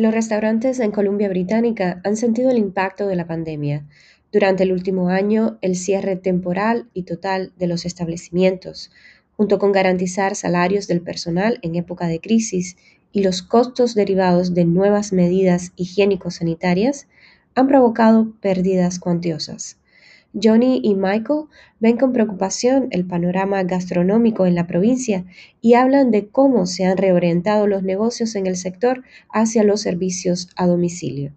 Los restaurantes en Columbia Británica han sentido el impacto de la pandemia. Durante el último año, el cierre temporal y total de los establecimientos, junto con garantizar salarios del personal en época de crisis y los costos derivados de nuevas medidas higiénico-sanitarias, han provocado pérdidas cuantiosas. Johnny y Michael ven con preocupación el panorama gastronómico en la provincia y hablan de cómo se han reorientado los negocios en el sector hacia los servicios a domicilio.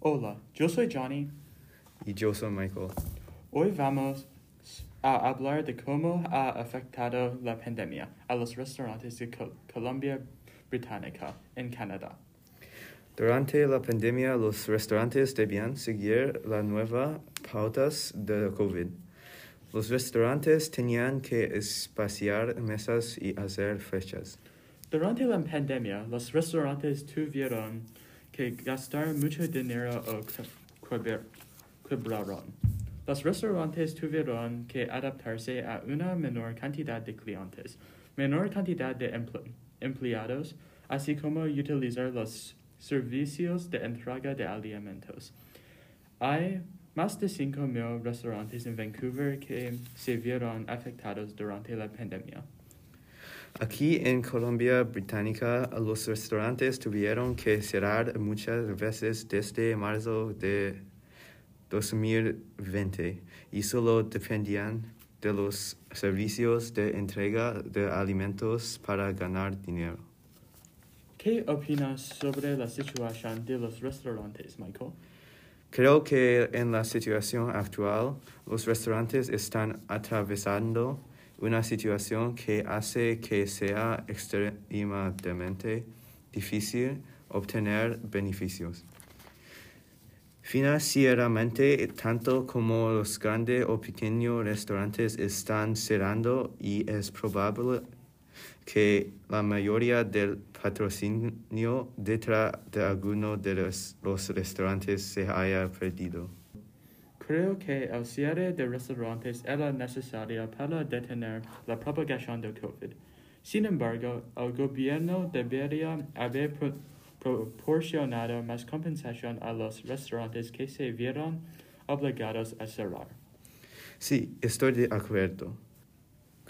Hola, yo soy Johnny. Y yo soy Michael. Hoy vamos a hablar de cómo ha afectado la pandemia a los restaurantes de Columbia Británica en Canadá. Durante la pandemia, los restaurantes debían seguir las nuevas pautas de COVID. Los restaurantes tenían que espaciar mesas y hacer fechas. Durante la pandemia, los restaurantes tuvieron que gastar mucho dinero o quebraron. Los restaurantes tuvieron que adaptarse a una menor cantidad de clientes, menor cantidad de empleados, así como utilizar los servicios de entrega de alimentos. Hay más de 5.000 restaurantes en Vancouver que se vieron afectados durante la pandemia. Aquí en Colombia Británica, los restaurantes tuvieron que cerrar muchas veces desde marzo de 2020 y solo dependían de los servicios de entrega de alimentos para ganar dinero. ¿Qué opinas sobre la situación de los restaurantes, Michael? Creo que en la situación actual los restaurantes están atravesando una situación que hace que sea extremadamente difícil obtener beneficios. Financieramente, tanto como los grandes o pequeños restaurantes están cerrando y es probable que la mayoría del patrocinio detrás de alguno de los, restaurantes se haya perdido. Creo que el cierre de restaurantes era necesario para detener la propagación del COVID. Sin embargo, el gobierno debería haber proporcionado más compensación a los restaurantes que se vieron obligados a cerrar. Sí, estoy de acuerdo.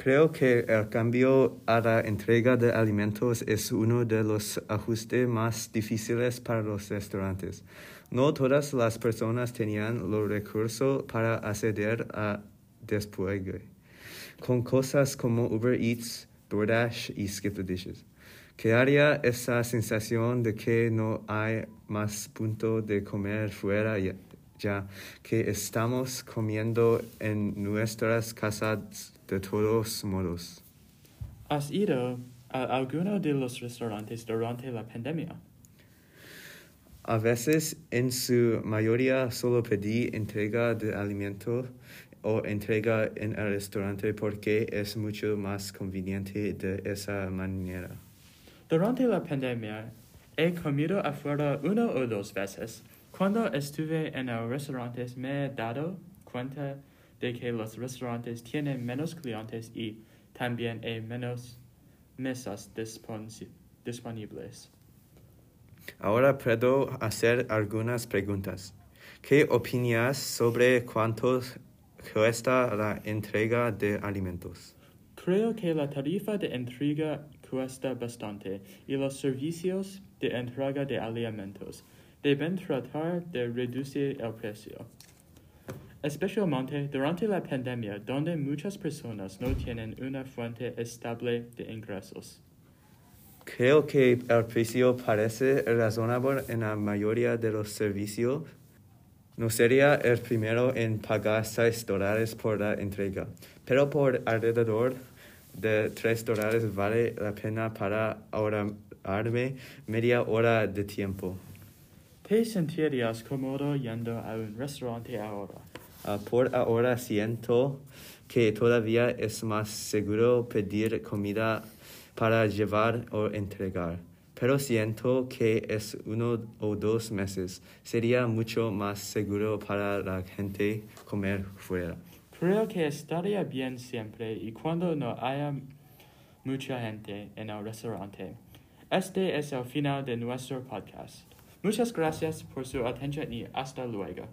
Creo que el cambio a la entrega de alimentos es uno de los ajustes más difíciles para los restaurantes. No todas las personas tenían los recursos para acceder a despliegue, con cosas como Uber Eats, DoorDash y Skip the Dishes. Crearía esa sensación de que no hay más punto de comer fuera ya que estamos comiendo en nuestras casas de todos modos. ¿Has ido a alguno de los restaurantes durante la pandemia? A veces, en su mayoría, solo pedí entrega de alimento o entrega en el restaurante porque es mucho más conveniente de esa manera. Durante la pandemia, he comido afuera una o dos veces. Cuando estuve en el restaurante me he dado cuenta de que los restaurantes tienen menos clientes y también hay menos mesas disponibles. Ahora puedo hacer algunas preguntas. ¿Qué opinas sobre cuánto cuesta la entrega de alimentos? Creo que la tarifa de entrega cuesta bastante y los servicios de entrega de alimentos deben tratar de reducir el precio especialmente durante la pandemia, donde muchas personas no tienen una fuente estable de ingresos. Creo que el precio parece razonable en la mayoría de los servicios. No sería el primero en pagar 6 dólares por la entrega, pero por alrededor de 3 dólares vale la pena para ahorrarme media hora de tiempo. ¿Te sentirías cómodo yendo a un restaurante ahora? Ah, por ahora siento que todavía es más seguro pedir comida para llevar o entregar, pero siento que es uno o dos meses. Sería mucho más seguro para la gente comer fuera. Creo que estaría bien siempre y cuando no haya mucha gente en el restaurante. Este es el final de nuestro podcast. Muchas gracias por su atención y hasta luego.